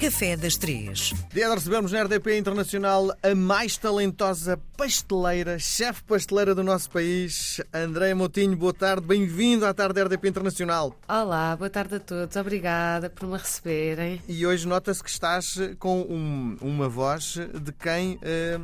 Café das Três. Dia de recebermos na RDP Internacional a mais talentosa pasteleira, chefe pasteleira do nosso país, Andréia Motinho. Boa tarde, bem-vindo à tarde da RDP Internacional. Olá, boa tarde a todos. Obrigada por me receberem. E hoje nota-se que estás com um- uma voz de quem eh,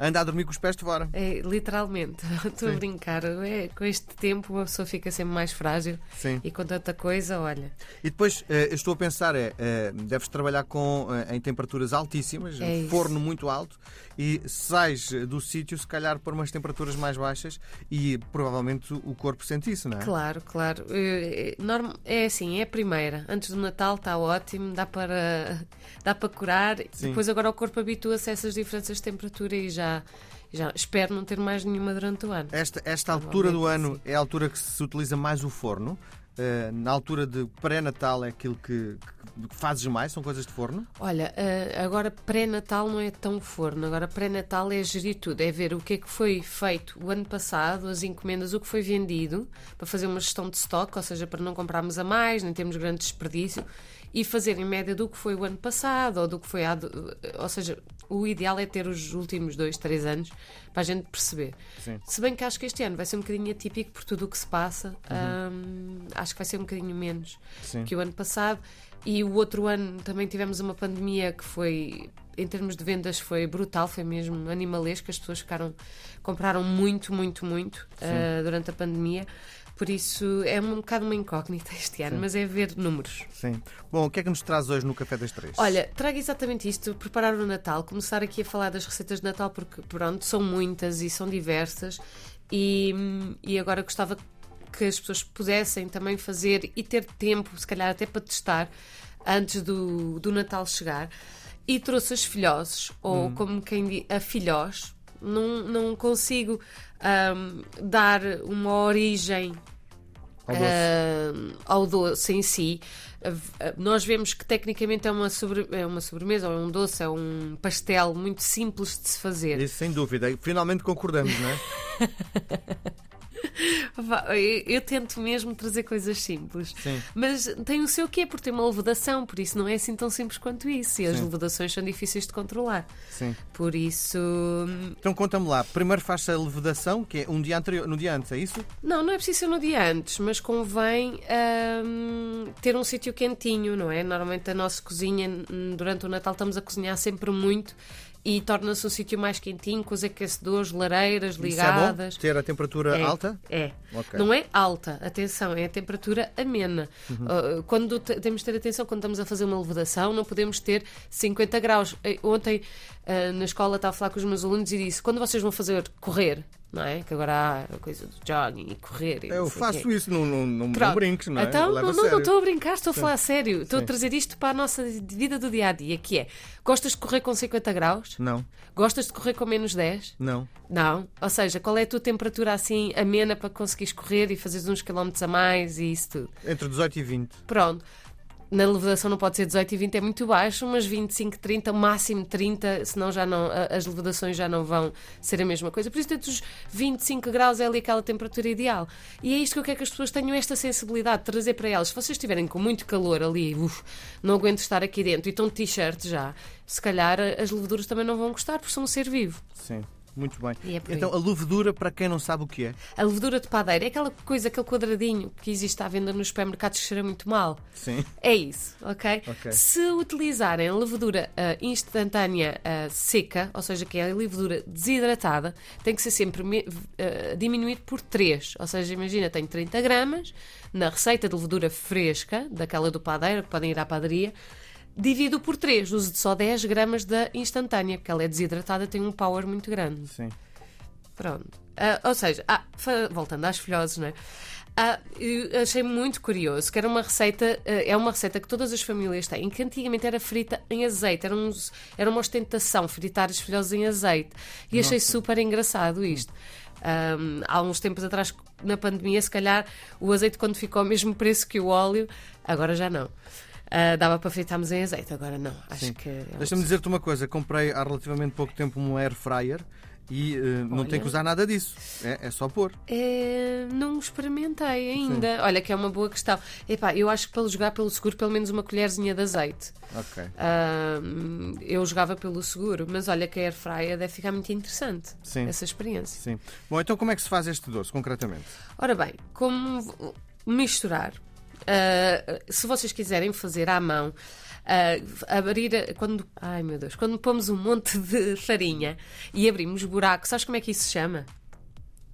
anda a dormir com os pés de fora. É, literalmente, estou a brincar. É, com este tempo uma pessoa fica sempre mais frágil Sim. e com tanta coisa, olha. E depois, eu estou a pensar, é, eh, deves trabalhar com, eh, em temperaturas altíssimas, É um forno muito alto, e sais do sítio, se calhar, por umas temperaturas mais baixas, e provavelmente o corpo sente isso, não é? Claro, claro. É, é, norm- é assim, é a primeira. Antes do Natal está ótimo, dá para, dá para curar. Sim. Depois agora o corpo habitua-se a essas diferenças de temperatura e já, já espero não ter mais nenhuma durante o ano. Esta, esta altura do ano Provavelmente é a altura que se utiliza mais o forno. Eh, na altura de pré-natal é aquilo que, que- fazes mais, são coisas de forno. Olha, eh, agora pré-natal não é tão forno, agora pré-natal é gerir tudo, é ver o que é que foi feito o ano passado, as encomendas, o que foi vendido, para fazer uma gestão de estoque, ou seja, para não comprarmos a mais, nem termos grande desperdício, e fazer em média do que foi o ano passado, ou do que foi há. Ou seja, o ideal é ter os últimos dois, três anos para a gente perceber. Sim. Se bem que acho que este ano vai ser um bocadinho atípico por tudo o que se passa, hum, acho que vai ser um bocadinho menos Sim. que o ano passado. E o outro ano também tivemos uma pandemia que foi, em termos de vendas, foi brutal, foi mesmo animalesco. As pessoas ficaram, compraram muito, muito, muito ah, durante a pandemia. Por isso é um bocado uma incógnita este ano, mas é ver números. Sim. Bom, o que é que nos traz hoje no Café das Três? Olha, trago exatamente isto, preparar o Natal, começar aqui a falar das receitas de Natal, porque pronto, são muitas e são diversas, e, e agora gostava que as pessoas pudessem também fazer e ter tempo, se calhar até para testar, antes do, do Natal chegar. E trouxe as filhoses, ou como quem diz, a filhós. Não, não consigo ahm, dar uma origem Ao doce. ah, ao doce em si. Nós vemos que tecnicamente é uma, sobre- é uma sobremesa, ou é um doce, é um pastel muito simples de se fazer. Isso sem dúvida. Finalmente concordamos, não é? Eu, eu tento mesmo trazer coisas simples. Sim. Mas tem o seu quê, por ter uma levedação, por isso não é assim tão simples quanto isso. E as Sim. levedações são difíceis de controlar. Sim. Por isso. hum, Então conta-me lá. Primeiro faz a levedação, que é um dia anterior, no dia antes, é isso? Não, não é preciso ser no dia antes, mas convém hum, ter um sítio quentinho, não é? Normalmente a nossa cozinha, durante o Natal, estamos a cozinhar sempre muito e torna-se um sítio mais quentinho, com os aquecedores, lareiras Isso é bom? ligadas. Ter a temperatura É, alta? É. Ok. Não é alta, atenção, é a temperatura amena. Uhum. Uh, quando te- temos de ter atenção, quando estamos a fazer uma levedação, não podemos ter 50 graus. Eh, Ontem uh, na escola estava a falar com os meus alunos e disse: quando vocês vão fazer correr, não é? Que agora há a coisa do jogging e correr. e Eu faço isso, não, não, não, não brinques, não é? Então, não, não, estou a brincar, estou a falar a sério. Estou a trazer isto para a nossa vida do dia a dia, que é: gostas de correr com 50 graus? Não, Gostas de correr com menos 10? não. Não. Ou seja, qual é a tua temperatura assim amena para conseguires correr e fazeres uns quilómetros a mais e isso tudo? Entre 18 e 20. Pronto. Na levedação não pode ser 18 e 20, é muito baixo, mas 25, 30, máximo 30, senão já não, as levedações já não vão ser a mesma coisa. Por isso, dentro dos 25 graus é ali aquela temperatura ideal. E é isto que eu quero que as pessoas tenham esta sensibilidade de trazer para elas. Se vocês estiverem com muito calor ali, uf, não aguento estar aqui dentro e estão de t-shirt já, se calhar as leveduras também não vão gostar, porque são um ser vivo. Sim, muito bem. É então, a levedura, para quem não sabe o que é, A levedura de padeira é aquela coisa, aquele quadradinho que existe à venda nos supermercados que cheira muito mal. sim. É isso, ok? Ok. Se utilizarem a levedura ah, instantânea ah, seca, ou seja, que é a levedura desidratada, tem que ser sempre me- ah, diminuído por 3. Ou seja, imagina, tenho 30 gramas na receita de levedura fresca, daquela do padeiro, que podem ir à padaria, divido por 3. Uso só 10 gramas da instantânea, porque ela é desidratada, tem um power muito grande. Sim. Pronto. Ah, ou seja, ah, voltando às filhoses, não é? Ah, achei muito curioso que era uma receita, ah, é uma receita que todas as famílias têm, que antigamente era frita em azeite, era, uns, era uma ostentação fritar as filhoses em azeite. E achei super engraçado isto. Ahm, há uns tempos atrás, na pandemia, se calhar o azeite, quando ficou ao mesmo preço que o óleo, agora já não. Ah, dava para fritarmos em azeite, agora não. Acho Sim. que. é Deixa-me dizer-te uma coisa. Comprei há relativamente pouco tempo um air fryer e uh, não Olha. tem que usar nada disso. É, é só pôr. É, não experimentei ainda. Olha, que é uma boa questão. Epá, eu acho que para jogar pelo seguro, pelo menos uma colherzinha de azeite. Ok. Ah, eu jogava pelo seguro, mas olha que a air fryer deve ficar muito interessante. Sim. Essa experiência. Sim. Bom, então como é que se faz este doce, concretamente? Ora bem, como misturar? Ah, se vocês quiserem fazer à mão, ah, abrir quando ai meu Deus, quando pomos um monte de farinha e abrimos buraco, sabes como é que isso se chama?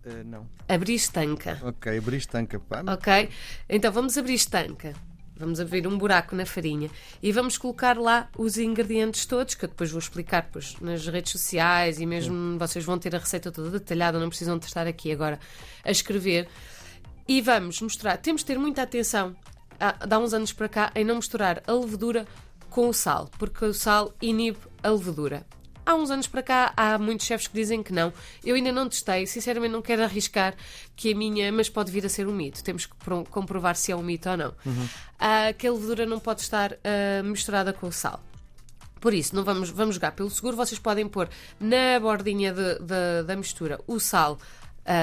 Uh, não. Abrir estanca. Ok, abrir estanca. Pá. Ok? Então vamos abrir estanca. Vamos abrir um buraco na farinha e vamos colocar lá os ingredientes todos, que eu depois vou explicar depois nas redes sociais e mesmo vocês vão ter a receita toda detalhada, não precisam de estar aqui agora a escrever. E vamos mostrar, temos de ter muita atenção, há, dá uns anos para cá, em não misturar a levedura com o sal, porque o sal inibe a levedura. Há uns anos para cá há muitos chefes que dizem que não. Eu ainda não testei, sinceramente não quero arriscar que a minha, mas pode vir a ser um mito. Temos que pro- comprovar se é um mito ou não. Ah, que a levedura não pode estar misturada com o sal. Por isso, não vamos, vamos jogar pelo seguro. Vocês podem pôr na bordinha de- de- da mistura o sal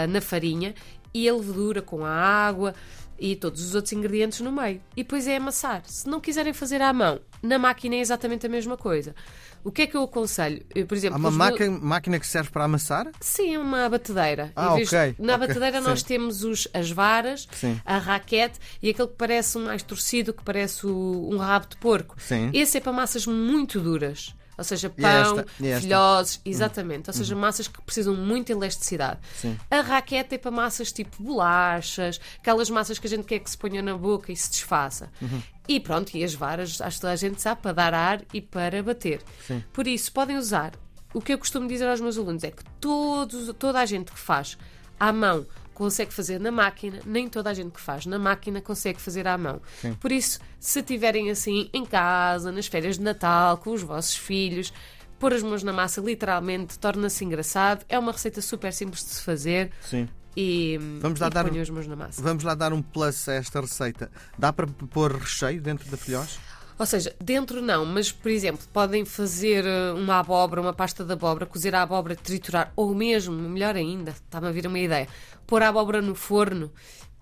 na farinha e a levedura com a água e todos os outros ingredientes no meio. E depois é amassar. Se não quiserem fazer à mão, na máquina é exatamente a mesma coisa. O que é que eu aconselho? Eu, por exemplo, Há uma os meus- máquina, máquina que serve para amassar? Sim, é uma batedeira. Ah, ok, Na ok, batedeira nós sim. temos os, as varas, Sim. a raquete e aquele que parece um mais torcido, que parece o- um rabo de porco. Sim. Esse é para massas muito duras. Ou seja, pão, esta? Esta? Hum. filhoses, exatamente. Ou seja, massas que precisam de muita elasticidade. Sim. A raquete é para massas tipo bolachas, aquelas massas que a gente quer que se ponha na boca e se desfaça. Uhum. E pronto, e as varas, acho que toda a gente sabe, para dar ar e para bater. Sim. Por isso, podem usar. O que eu costumo dizer aos meus alunos é que todos, toda a gente que faz à mão consegue fazer na máquina, nem toda a gente que faz na máquina consegue fazer à mão. Por isso, se tiverem assim em casa, nas férias de Natal, com os vossos filhos, pôr as mãos na massa literalmente torna-se engraçado. É uma receita super simples de se fazer Sim. e, Vamos lá e dar um- as mãos na massa. Vamos lá dar um plus a esta receita. Dá para pôr recheio dentro da filhós? Ou seja, dentro não, mas por exemplo, podem fazer eh, uma abóbora, uma pasta de abóbora, cozer a abóbora, triturar, ou mesmo, melhor ainda, está-me a vir uma ideia, pôr a abóbora no forno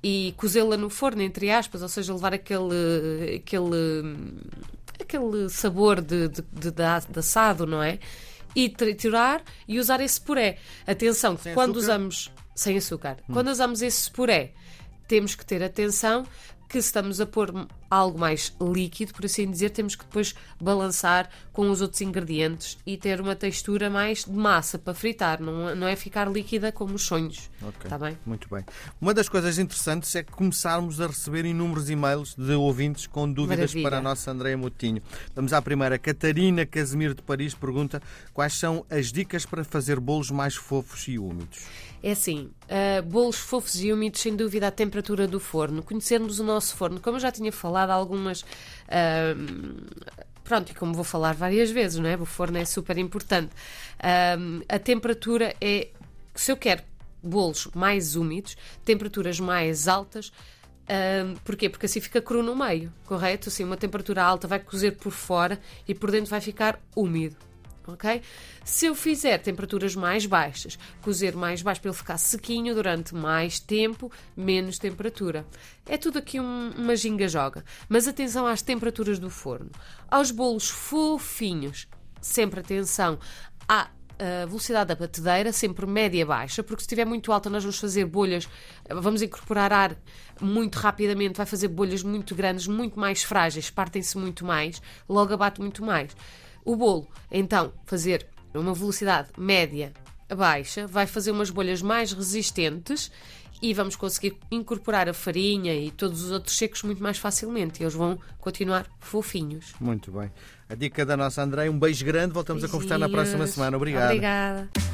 e cozê-la no forno, entre aspas, ou seja, levar aquele, aquele, aquele sabor de, de, de, de- assado, não é? E triturar e usar esse puré. Atenção, que quando açúcar? usamos sem açúcar, quando usamos esse puré, temos que ter atenção que se estamos a pôr algo mais líquido, por assim dizer, temos que depois balançar com os outros ingredientes e ter uma textura mais de massa para fritar, não, não é ficar líquida como os sonhos. Ok. Está bem? Muito bem. Uma das coisas interessantes é que começarmos a receber inúmeros e-mails de ouvintes com dúvidas Maravilha. para a nossa Andréia Motinho. Vamos à primeira. Catarina Casimiro de Paris pergunta quais são as dicas para fazer bolos mais fofos e úmidos. É assim, ah, bolos fofos e úmidos, sem dúvida, à temperatura do forno. Conhecermos o nosso forno, como eu já tinha falado, algumas. ah, pronto, e como vou falar várias vezes, não é? O forno é super importante. Ah, a temperatura é. Se eu quero bolos mais úmidos, temperaturas mais altas. ah, porquê? Porque assim fica cru no meio, correto? Assim, uma temperatura alta vai cozer por fora e por dentro vai ficar úmido ok? Se eu fizer temperaturas mais baixas, cozer mais baixo para ele ficar sequinho durante mais tempo, menos temperatura. É tudo aqui um- uma ginga-joga. Mas atenção às temperaturas do forno. Aos bolos fofinhos, sempre atenção à a velocidade da batedeira, sempre média-baixa, porque se estiver muito alta nós vamos fazer bolhas, vamos incorporar ar muito rapidamente, vai fazer bolhas muito grandes, muito mais frágeis, partem-se muito mais, logo abate muito mais. O bolo, então, fazer uma velocidade média a baixa, vai fazer umas bolhas mais resistentes e vamos conseguir incorporar a farinha e todos os outros secos muito mais facilmente. Eles vão continuar fofinhos. Muito bem. A dica da nossa Andréia. Um beijo grande. Voltamos a conversar na próxima Beijinhos. semana. Obrigado. Obrigada.